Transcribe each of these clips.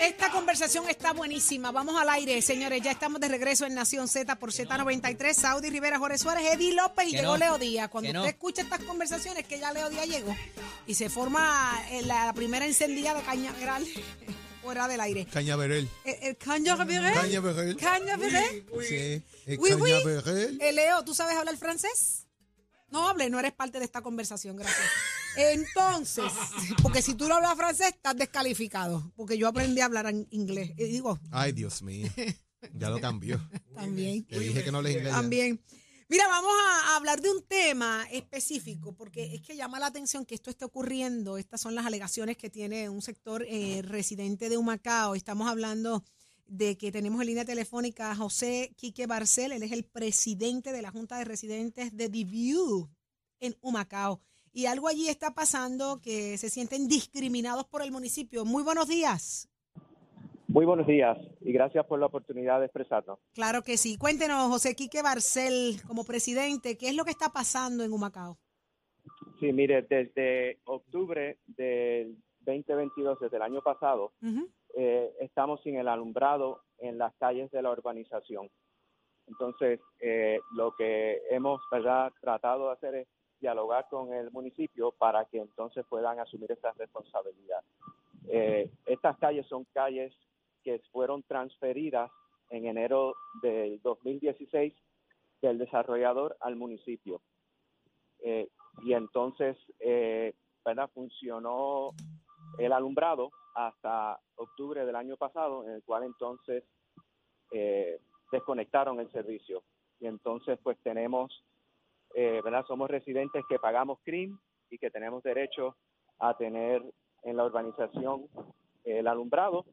Esta conversación está buenísima. Vamos al aire, señores. Ya estamos de regreso en Nación Z por Z93. Saudi Rivera, Jorge Suárez, Eddie López y Que llegó no. Leo Díaz. Cuando no. usted escucha estas conversaciones, que ya Leo Díaz llegó y se forma eh, la, primera encendida de cañaveral fuera del aire. Cañaveral. Eh, eh, cañaveral. Cañaveral. Cañaveral. Sí, el Oui, oui. cañaveral. Eh, Leo, ¿tú sabes hablar francés? No hable, no eres parte de esta conversación, gracias. Entonces, porque si tú no hablas francés, estás descalificado. Porque yo aprendí a hablar en inglés. Digo, Ay, Dios mío. Ya lo cambió. también. Te dije que no le inglés. ya. También. Mira, vamos a hablar de un tema específico, porque es que llama la atención que esto esté ocurriendo. Estas son las alegaciones que tiene un sector eh, residente de Humacao. Estamos hablando de que tenemos en línea telefónica a José Quique Barcel. Él es el presidente de la Junta de Residentes de View en Humacao. Y algo allí está pasando que se sienten discriminados por el municipio. Muy buenos días. Muy buenos días y gracias por la oportunidad de expresarnos. Claro que sí. Cuéntenos, José Quique Barcel, como presidente, ¿qué es lo que está pasando en Humacao? Sí, mire, desde octubre del 2022, desde el año pasado, eh, estamos sin el alumbrado en las calles de la urbanización. Entonces, eh, lo que hemos ¿verdad? tratado de hacer es dialogar con el municipio para que entonces puedan asumir esa responsabilidad. Eh, estas calles son calles que fueron transferidas en enero del 2016 del desarrollador al municipio. Eh, y entonces, eh, ¿verdad? Funcionó el alumbrado hasta octubre del año pasado, en el cual entonces eh, desconectaron el servicio. Y entonces, pues tenemos, eh, ¿verdad? Somos residentes que pagamos CRIM y que tenemos derecho a tener en la urbanización el alumbrado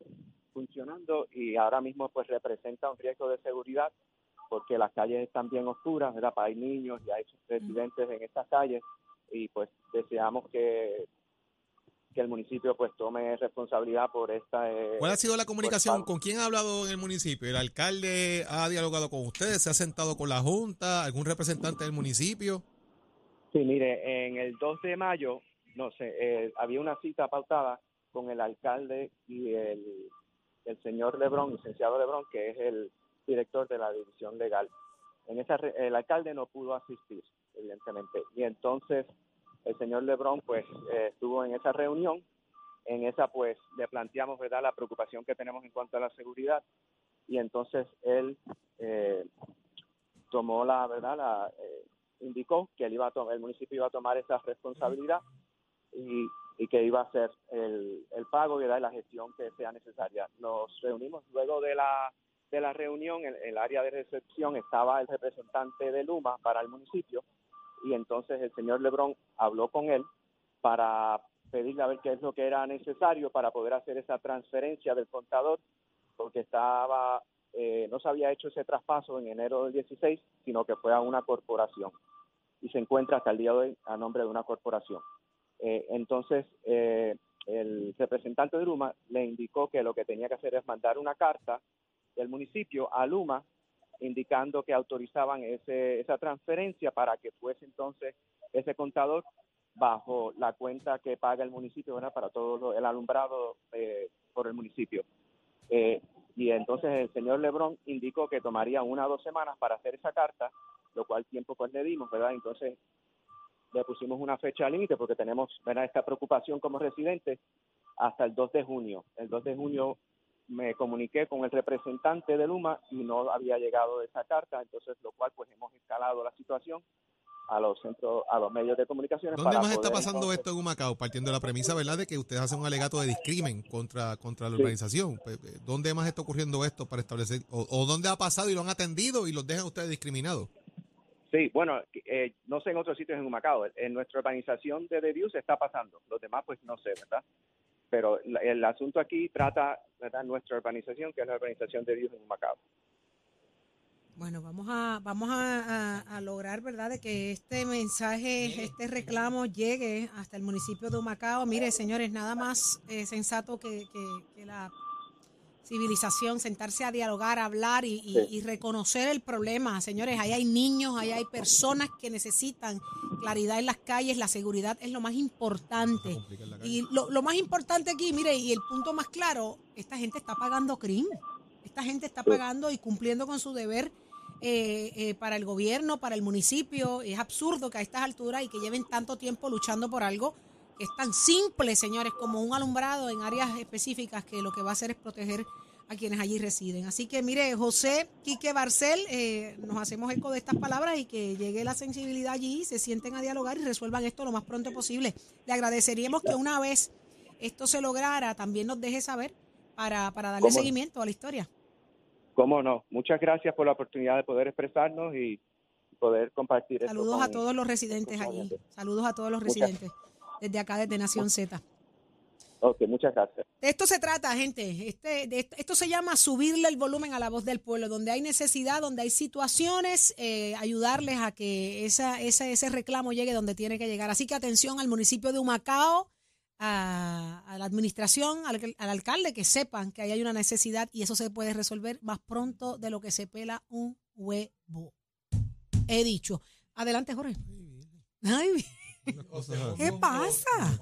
funcionando y ahora mismo pues representa un riesgo de seguridad porque las calles están bien oscuras, ¿verdad? Hay niños y hay residentes en estas calles y pues deseamos que que el municipio pues tome responsabilidad por esta eh, ¿Cuál ha sido la comunicación? ¿Con quién ha hablado en el municipio? ¿El alcalde ha dialogado con ustedes? ¿Se ha sentado con la Junta? ¿Algún representante del municipio? Sí, mire, en el 2 de mayo, no sé, eh, había una cita pautada con el alcalde y el, el señor Lebrón, licenciado Lebrón, que es el director de la división legal. En esa el alcalde no pudo asistir, evidentemente, y entonces el señor Lebrón, pues, eh, estuvo en esa reunión. En esa, pues, le planteamos, ¿verdad?, la preocupación que tenemos en cuanto a la seguridad, y entonces él eh, tomó la, ¿verdad?, la, eh, indicó que él iba a tomar, el municipio iba a tomar esa responsabilidad y, y que iba a hacer el, el pago y ¿verdad? la gestión que sea necesaria. Nos reunimos luego de la, de la reunión, en el área de recepción estaba el representante de Luma para el municipio y entonces el señor Lebrón habló con él para pedirle a ver qué es lo que era necesario para poder hacer esa transferencia del contador porque estaba eh, no se había hecho ese traspaso en enero del 16, sino que fue a una corporación y se encuentra hasta el día de hoy a nombre de una corporación. Eh, entonces, eh, el representante de Luma le indicó que lo que tenía que hacer es mandar una carta del municipio a Luma indicando que autorizaban ese, esa transferencia para que fuese entonces ese contador bajo la cuenta que paga el municipio ¿verdad? para todo lo- el alumbrado eh, por el municipio. Eh, y entonces el señor Lebrón indicó que tomaría una o dos semanas para hacer esa carta, lo cual tiempo pues le dimos, ¿verdad? Entonces le pusimos una fecha límite porque tenemos ¿verdad? esta preocupación como residentes hasta el 2 de junio. El 2 de junio me comuniqué con el representante de Luma y no había llegado esa carta, entonces lo cual pues hemos escalado la situación a los centros, a los medios de comunicación. ¿Dónde más está pasando esto en Humacao? Partiendo de la premisa, ¿verdad?, de que ustedes hacen un alegato de discrimen contra, contra la Sí. organización. Pe- pe- ¿Dónde más está ocurriendo esto para establecer, o, o dónde ha pasado y lo han atendido y los dejan ustedes discriminados? Sí, bueno, eh, no sé en otros sitios en Humacao. En nuestra organización de The View se está pasando. Los demás, pues no sé, ¿verdad? Pero el asunto aquí trata, ¿verdad? Nuestra organización, que es la organización de View en Humacao. Bueno, vamos a vamos a, lograr, ¿verdad?, de que este mensaje, este reclamo llegue hasta el municipio de Humacao. Mire, señores, nada más eh, sensato que- que la civilización, sentarse a dialogar, a hablar y, y- y reconocer el problema. Señores, ahí hay niños, ahí hay personas que necesitan claridad en las calles, la seguridad es lo más importante. Y lo, lo más importante aquí, mire, y el punto más claro, esta gente está pagando crimen. Esta gente está pagando y cumpliendo con su deber eh, eh, para el gobierno, para el municipio. Es absurdo que a estas alturas y que lleven tanto tiempo luchando por algo es tan simple, señores, como un alumbrado en áreas específicas que lo que va a hacer es proteger a quienes allí residen. Así que mire, José Quique Barcel, eh, nos hacemos eco de estas palabras y que llegue la sensibilidad allí, se sienten a dialogar y resuelvan esto lo más pronto posible. Le agradeceríamos que una vez esto se lograra, también nos deje saber para, para darle seguimiento a la historia. ¿Cómo no? Muchas gracias por la oportunidad de poder expresarnos y poder compartir esto Saludos con- a todos los residentes allí. Saludos a todos los Muchas- residentes desde acá, desde Nación Z. Ok, muchas gracias. De esto se trata, gente. Este, de esto, esto se llama subirle el volumen a la voz del pueblo, donde hay necesidad, donde hay situaciones, eh, ayudarles a que esa, esa- ese reclamo llegue donde tiene que llegar. Así que atención al municipio de Humacao, a, a la administración, al, al alcalde, que sepan que ahí hay una necesidad y eso se puede resolver más pronto de lo que se pela un huevo. He dicho. Adelante, Jorge. Ay, ¿Qué pasa?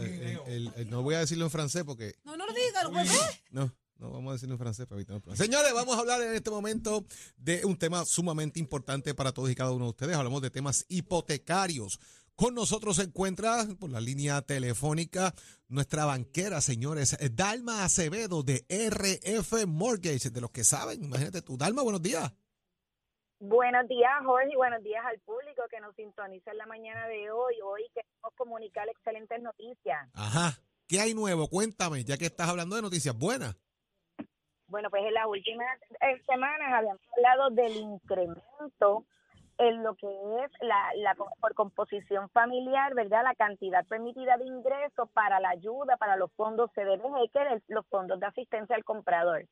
El- el- el- no voy a decirlo en francés porque No, no lo diga, lo puede- No, no vamos a decirlo en francés para evitar el problema. Señores, vamos a hablar en este momento de un tema sumamente importante para todos y cada uno de ustedes. Hablamos de temas hipotecarios. Con nosotros se encuentra por la línea telefónica nuestra banquera, señores, Dalma Acevedo de RF Mortgage, de los que saben. Imagínate tú. Dalma, buenos días. Buenos días, Jorge, y buenos días al público que nos sintoniza en la mañana de hoy. Hoy queremos comunicar excelentes noticias. Ajá. ¿Qué hay nuevo? Cuéntame, ya que estás hablando de noticias buenas. Bueno, pues en las últimas eh, semanas habíamos hablado del incremento en lo que es la, por composición familiar, ¿verdad? La cantidad permitida de ingresos para la ayuda, para los fondos CDBG, que los fondos de asistencia al comprador.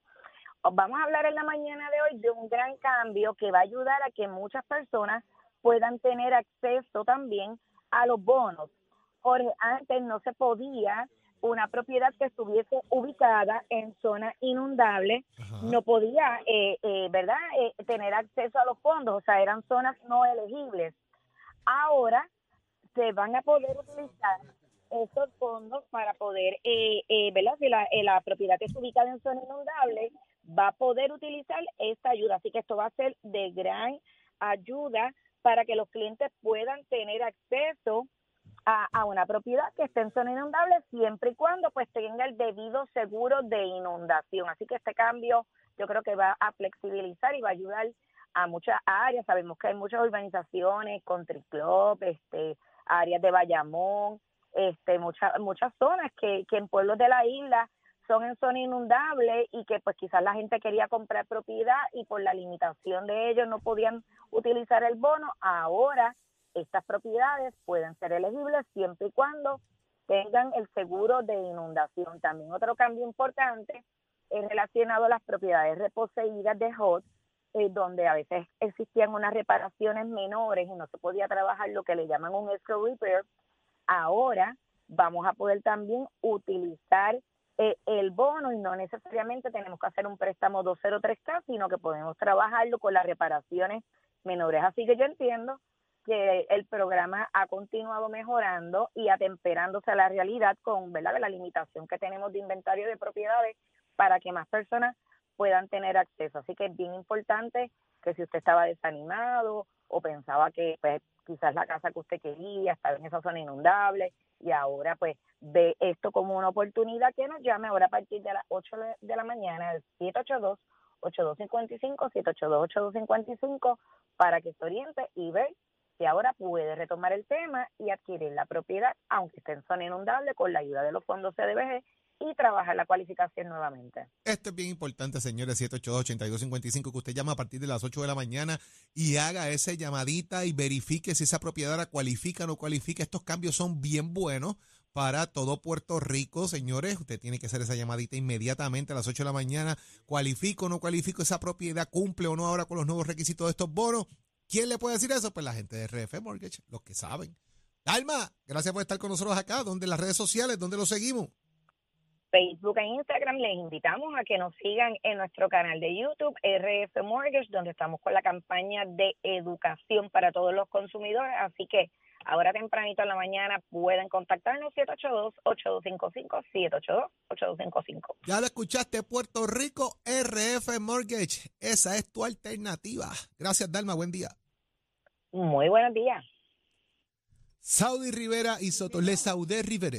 Os Vamos a hablar en la mañana de hoy de un gran cambio que va a ayudar a que muchas personas puedan tener acceso también a los bonos. Jorge, antes no se podía una propiedad que estuviese ubicada en zona inundable Ajá. no podía, eh, eh, ¿verdad?, eh, tener acceso a los fondos, o sea, eran zonas no elegibles. Ahora se van a poder utilizar esos fondos para poder, eh, eh, ¿verdad?, si la, eh, la propiedad es ubicada en zona inundable, va a poder utilizar esta ayuda. Así que esto va a ser de gran ayuda para que los clientes puedan tener acceso a, una propiedad que esté en zona inundable siempre y cuando pues tenga el debido seguro de inundación. Así que este cambio yo creo que va a flexibilizar y va a ayudar a muchas áreas. Sabemos que hay muchas urbanizaciones, country club, este, áreas de Bayamón, este, muchas muchas zonas que, que en pueblos de la isla son en zona inundable y que pues quizás la gente quería comprar propiedad y por la limitación de ellos no podían utilizar el bono. Ahora estas propiedades pueden ser elegibles siempre y cuando tengan el seguro de inundación. También otro cambio importante es relacionado a las propiedades reposeídas de HOT, eh, donde a veces existían unas reparaciones menores y no se podía trabajar lo que le llaman un escrow repair. Ahora vamos a poder también utilizar eh, el bono y no necesariamente tenemos que hacer un préstamo 203K, sino que podemos trabajarlo con las reparaciones menores. Así que yo entiendo que el programa ha continuado mejorando y atemperándose a la realidad con ¿verdad? la limitación que tenemos de inventario de propiedades para que más personas puedan tener acceso. Así que es bien importante que si usted estaba desanimado o pensaba que pues, quizás la casa que usted quería estaba en esa zona inundable y ahora pues ve esto como una oportunidad que nos llame ahora a partir de las 8 de la mañana al 782 8255 782 8255 para que se oriente y ve si ahora puede retomar el tema y adquirir la propiedad aunque esté en zona inundable con la ayuda de los fondos CDBG y trabajar la cualificación nuevamente. Esto es bien importante, señores, 782-8255, que usted llama a partir de las 8 de la mañana y haga esa llamadita y verifique si esa propiedad la cualifica o no cualifica. Estos cambios son bien buenos para todo Puerto Rico, señores. Usted tiene que hacer esa llamadita inmediatamente a las 8 de la mañana. ¿Cualifico o no cualifico esa propiedad? ¿Cumple o no ahora con los nuevos requisitos de estos bonos? ¿Quién le puede decir eso? Pues la gente de RF Mortgage, los que saben. Alma, gracias por estar con nosotros acá. ¿Dónde las redes sociales? ¿Dónde lo seguimos? Facebook e Instagram, les invitamos a que nos sigan en nuestro canal de YouTube, RF Mortgage, donde estamos con la campaña de educación para todos los consumidores. Así que ahora tempranito en la mañana pueden contactarnos 782-8255, 782-8255. Ya lo escuchaste, Puerto Rico, RF Mortgage. Esa es tu alternativa. Gracias, Dalma. Buen día. Muy buenos días. Saudi Rivera y Soto. Le Saudé Rivera.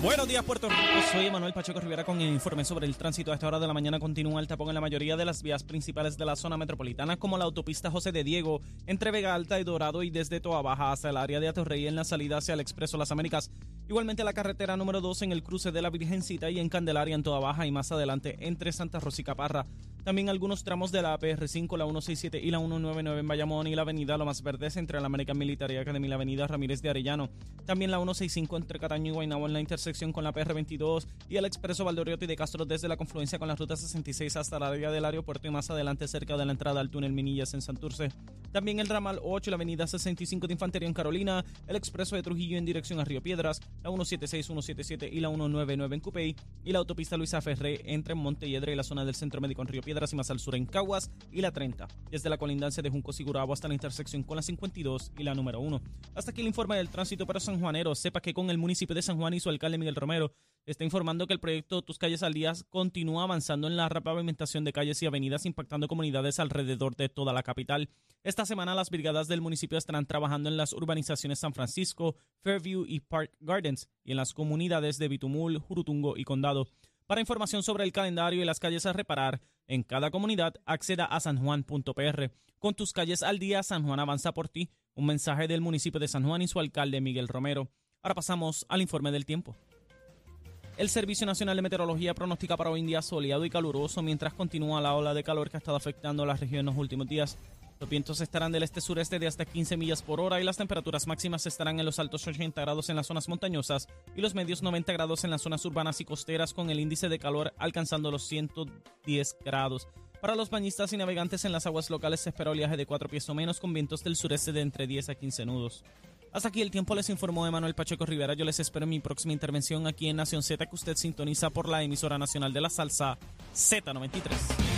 Buenos días, Puerto Rico. Soy Manuel Pacheco Rivera con el informe sobre el tránsito. A esta hora de la mañana continúa el tapón en la mayoría de las vías principales de la zona metropolitana, como la autopista José de Diego, entre Vega Alta y Dorado y desde Toa Baja hasta el área de Atorrey en la salida hacia el Expreso Las Américas. Igualmente la carretera número 2 en el cruce de la Virgencita y en Candelaria en Toa Baja y más adelante entre Santa Rosa y Caparra. También algunos tramos de la PR5, la 167 y la 199 en Bayamón y la avenida Lomas Verdes entre la American Military Academy y la avenida Ramírez de Arellano. También la 165 entre Cataño y Guaynabo en la intersección con la PR22 y el expreso Valdoriotti de Castro desde la confluencia con la ruta 66 hasta la área del aeropuerto y más adelante cerca de la entrada al túnel Minillas en Santurce. También el ramal 8 y la avenida 65 de Infantería en Carolina, el expreso de Trujillo en dirección a Río Piedras, la 176, 177 y la 199 en Cupey y la autopista Luisa Ferré entre Montelledre y la zona del Centro Médico en Río Piedras y más al sur en Caguas y la 30, desde la colindancia de Junco Sigurabo hasta la intersección con la 52 y la número 1. Hasta aquí el informe del tránsito para San Juanero. Sepa que con el municipio de San Juan y su alcalde Miguel Romero está informando que el proyecto Tus Calles al Día continúa avanzando en la repavimentación de calles y avenidas impactando comunidades alrededor de toda la capital. Esta semana las brigadas del municipio estarán trabajando en las urbanizaciones San Francisco, Fairview y Park Gardens y en las comunidades de Bitumul, Jurutungo y Condado. Para información sobre el calendario y las calles a reparar en cada comunidad, acceda a sanjuan.pr. Con tus calles al día, San Juan avanza por ti. Un mensaje del municipio de San Juan y su alcalde Miguel Romero. Ahora pasamos al informe del tiempo. El Servicio Nacional de Meteorología pronostica para hoy un día soleado y caluroso mientras continúa la ola de calor que ha estado afectando a la región en los últimos días. Los vientos estarán del este-sureste de hasta 15 millas por hora y las temperaturas máximas estarán en los altos 80 grados en las zonas montañosas y los medios 90 grados en las zonas urbanas y costeras con el índice de calor alcanzando los 110 grados. Para los bañistas y navegantes en las aguas locales se espera oleaje de 4 pies o menos con vientos del sureste de entre 10 a 15 nudos. Hasta aquí el tiempo les informó Emanuel Pacheco Rivera. Yo les espero en mi próxima intervención aquí en Nación Z que usted sintoniza por la emisora nacional de la salsa Z93.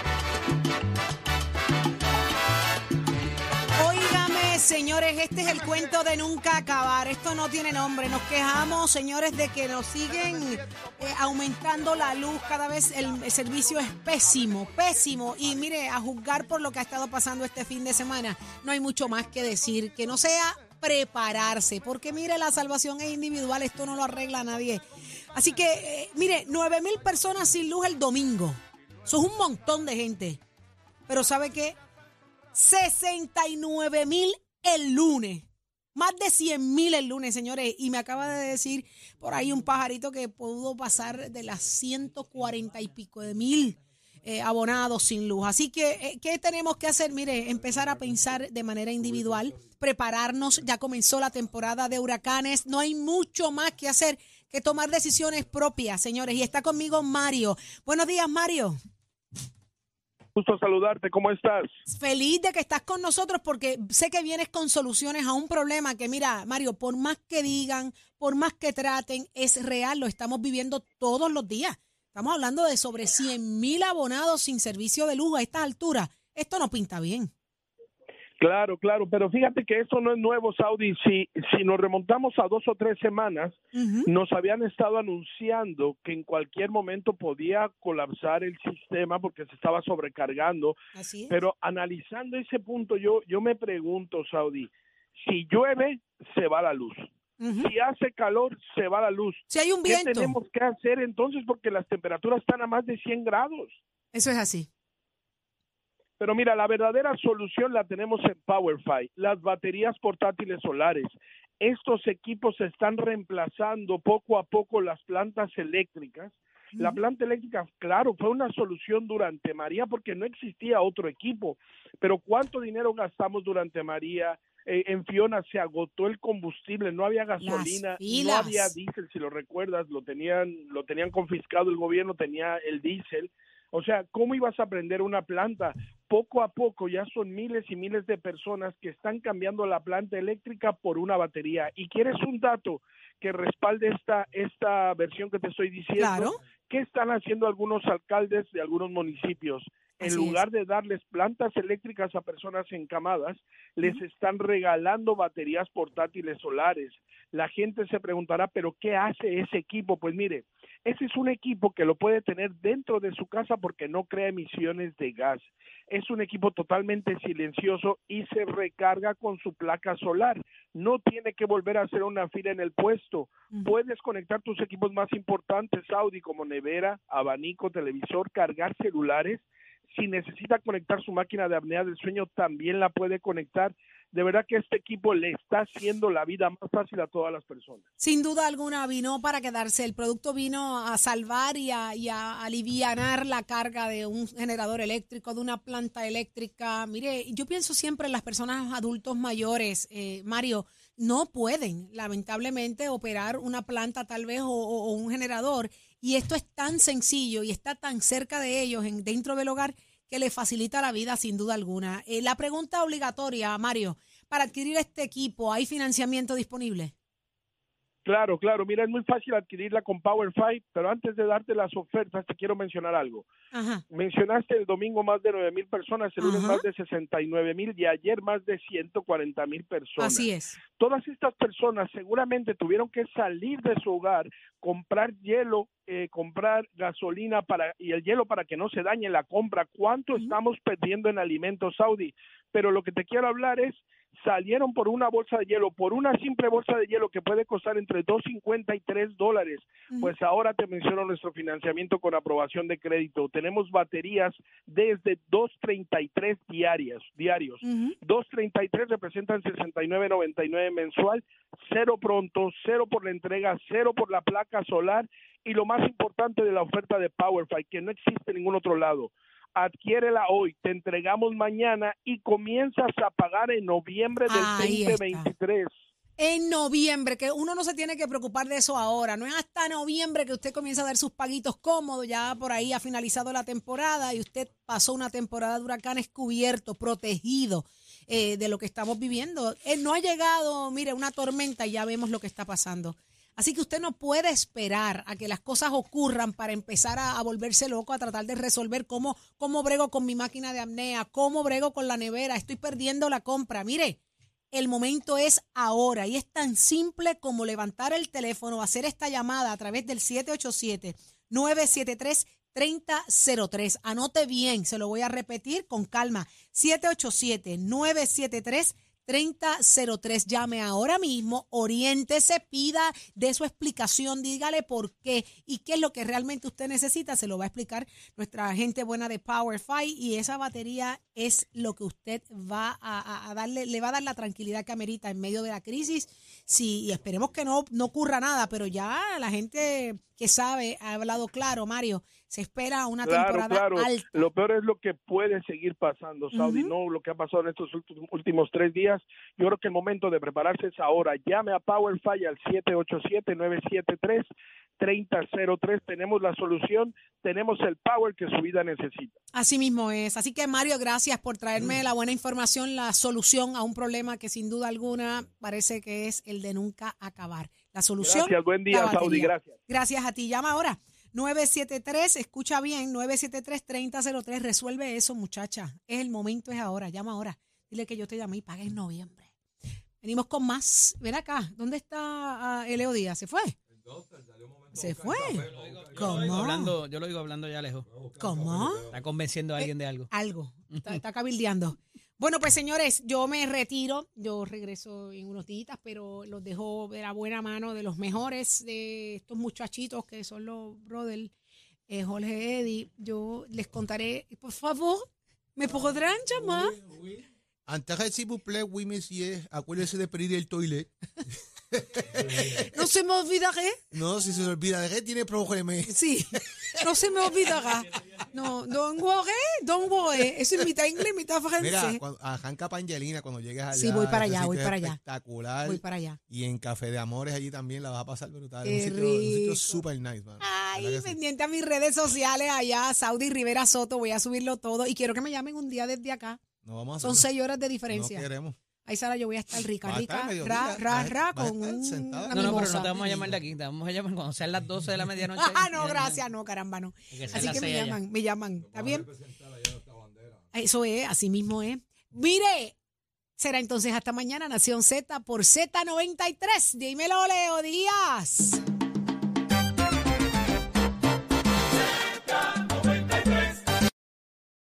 Señores, este es el cuento de nunca acabar. Esto no tiene nombre. Nos quejamos, señores, de que nos siguen eh, aumentando la luz. Cada vez el, servicio es pésimo, pésimo. Y mire, a juzgar por lo que ha estado pasando este fin de semana, no hay mucho más que decir. Que no sea prepararse, porque mire, la salvación es individual, esto no lo arregla nadie. Así que, eh, mire, 9 mil personas sin luz el domingo. Eso es un montón de gente. Pero ¿sabe qué? 69 mil el lunes. Más de 100 mil el lunes, señores. Y me acaba de decir por ahí un pajarito que pudo pasar de las 140 y pico de mil eh, abonados sin luz. Así que, eh, ¿qué tenemos que hacer? Mire, empezar a pensar de manera individual, prepararnos, ya comenzó la temporada de huracanes, no hay mucho más que hacer que tomar decisiones propias, señores. Y está conmigo Mario. Buenos días, Mario. Gusto saludarte, ¿cómo estás? Feliz de que estás con nosotros porque sé que vienes con soluciones a un problema que, mira, Mario, por más que digan, por más que traten, es real, lo estamos viviendo todos los días. Estamos hablando de sobre 100 mil abonados sin servicio de luz a esta altura. Esto no pinta bien. Claro, claro, pero fíjate que esto no es nuevo, Saudi. Si, si nos remontamos a dos o tres semanas, nos habían estado anunciando que en cualquier momento podía colapsar el sistema porque se estaba sobrecargando. Así es. Pero analizando ese punto, yo, yo me pregunto, Saudi, si llueve, se va la luz. Si hace calor, se va la luz. Si hay un ¿Qué viento. tenemos que hacer entonces? Porque las temperaturas están a más de 100 grados. Eso es así. Pero mira, la verdadera solución la tenemos en PowerFi, las baterías portátiles solares. Estos equipos están reemplazando poco a poco las plantas eléctricas. La planta eléctrica, claro, fue una solución durante María porque no existía otro equipo. Pero ¿cuánto dinero gastamos durante María? Eh, en Fiona se agotó el combustible, no había gasolina, no había diésel, si lo recuerdas, lo tenían, lo tenían confiscado el gobierno, tenía el diésel. O sea, ¿cómo ibas a prender una planta? Poco a poco ya son miles y miles de personas que están cambiando la planta eléctrica por una batería. ¿Y quieres un dato que respalde esta, esta versión que te estoy diciendo? Claro. ¿Qué están haciendo algunos alcaldes de algunos municipios? En Así lugar de darles plantas eléctricas a personas encamadas, les están regalando baterías portátiles solares. La gente se preguntará, ¿pero qué hace ese equipo? Pues mire, ese es un equipo que lo puede tener dentro de su casa porque no crea emisiones de gas. Es un equipo totalmente silencioso y se recarga con su placa solar. No tiene que volver a hacer una fila en el puesto. Puedes conectar tus equipos más importantes, Audi, como nevera, abanico, televisor, cargar celulares. Si necesita conectar su máquina de apnea del sueño, también la puede conectar. De verdad que este equipo le está haciendo la vida más fácil a todas las personas. Sin duda alguna vino para quedarse. El producto vino a salvar y a, y a alivianar la carga de un generador eléctrico, de una planta eléctrica. Mire, yo pienso siempre en las personas adultos mayores, eh, Mario, no pueden lamentablemente operar una planta tal vez o, o- o un generador. Y esto es tan sencillo y está tan cerca de ellos en, dentro del hogar que le facilita la vida sin duda alguna. Eh, la pregunta obligatoria, Mario, para adquirir este equipo, ¿hay financiamiento disponible? Claro, claro. Mira, es muy fácil adquirirla con PowerFi, pero antes de darte las ofertas, te quiero mencionar algo. Ajá. Mencionaste el domingo más de 9 mil personas, el lunes más de 69 mil y ayer más de 140 mil personas. Así es. Todas estas personas seguramente tuvieron que salir de su hogar, comprar hielo, eh, comprar gasolina para y el hielo para que no se dañe la compra. ¿Cuánto estamos perdiendo en alimentos Saudi? Pero lo que te quiero hablar es salieron por una bolsa de hielo, por una simple bolsa de hielo que puede costar entre 2.50 y 3 dólares. Pues ahora te menciono nuestro financiamiento con aprobación de crédito. Tenemos baterías desde 2.33 diarias, diarios. 2.33 representan 69.99 mensual, cero pronto, cero por la entrega, cero por la placa solar y lo más importante de la oferta de PowerFi, que no existe en ningún otro lado. Adquiérela hoy, te entregamos mañana y comienzas a pagar en noviembre del Ahí está. 2023. En noviembre, que uno no se tiene que preocupar de eso ahora, no es hasta noviembre que usted comienza a dar sus paguitos cómodos, ya por ahí ha finalizado la temporada y usted pasó una temporada de huracanes cubierto, protegido eh, de lo que estamos viviendo. Eh, no ha llegado, mire, una tormenta y ya vemos lo que está pasando. Así que usted no puede esperar a que las cosas ocurran para empezar a, volverse loco, a tratar de resolver cómo, cómo brego con mi máquina de apnea, cómo brego con la nevera, estoy perdiendo la compra. Mire, el momento es ahora y es tan simple como levantar el teléfono, hacer esta llamada a través del 787-973-3003. Anote bien, se lo voy a repetir con calma. 787-973-3003. 3003. Llame ahora mismo, oriéntese, pida de su explicación, dígale por qué y qué es lo que realmente usted necesita. Se lo va a explicar nuestra gente buena de PowerFi y esa batería es lo que usted va a, a darle, le va a dar la tranquilidad que amerita en medio de la crisis. Sí, y esperemos que no, no ocurra nada, pero ya la gente que sabe ha hablado claro, Mario. Se espera una Claro, temporada claro. alta. Lo peor es lo que puede seguir pasando, Saudi, no lo que ha pasado en estos últimos tres días. Yo creo que el momento de prepararse es ahora. Llame a PowerFi al 787-973-3003. Tenemos la solución, tenemos el power que su vida necesita. Así mismo es. Así que Mario, gracias por traerme la buena información, la solución a un problema que sin duda alguna parece que es el de nunca acabar. La solución. Gracias, buen día, Saudi, gracias. Gracias a ti. Llama ahora. 973, escucha bien, 973-3003. Resuelve eso, muchacha. Es el momento, es ahora. Llama ahora. Dile que yo te llamé y paga en noviembre. Venimos con más. Ven acá. ¿Dónde está ah, Eleo Díaz? ¿Se fue? ¿Se fue? Yo lo digo ¿Cómo? hablando, yo lo digo hablando ya lejos. ¿Cómo? Está convenciendo a alguien de algo. Algo. Está, está cabildeando. Bueno, pues señores, yo me retiro. Yo regreso en unos días, pero los dejo de la buena mano de los mejores de estos muchachitos que son los brothers, eh, Jorge Eddy. Yo les contaré, por favor, ¿me podrán llamar? Antes, s'il vous plaît, oui, monsieur, acuérdese de pedir el toilet. No se me olvidaré. No, si se olvida de que tiene problemas. Sí, no se me olvidará. No, don't worry, don't worry. Eso es mitad inglés, mitad Mira, francés. cuando, arranca pa' Angelina cuando llegues allá. Sí, voy para allá, voy para allá. Espectacular. Voy para allá. Y en Café de Amores allí también la vas a pasar brutal. Qué un sitio, un sitio rico. super nice, man. Ay, pendiente a mis redes sociales allá, Saudi Rivera Soto, voy a subirlo todo y quiero que me llamen un día desde acá. No vamos a Son seis horas de No diferencia. queremos. Ahí Sara, yo voy a estar rica, Vas a estar rica, ra, vas ra, a- ra, vas a con estar un- sentada. una No, no, pero mimosa. no te vamos a llamar de aquí, te vamos a llamar cuando sean las 12 de la medianoche. Ah, no, gracias, no, caramba, no. Sean Así las que me seis allá. llaman, me llaman. ¿Está bien? Eso es, así mismo es. Mire, será entonces hasta mañana, Nación Z por Z93. Dímelo, Leo Díaz.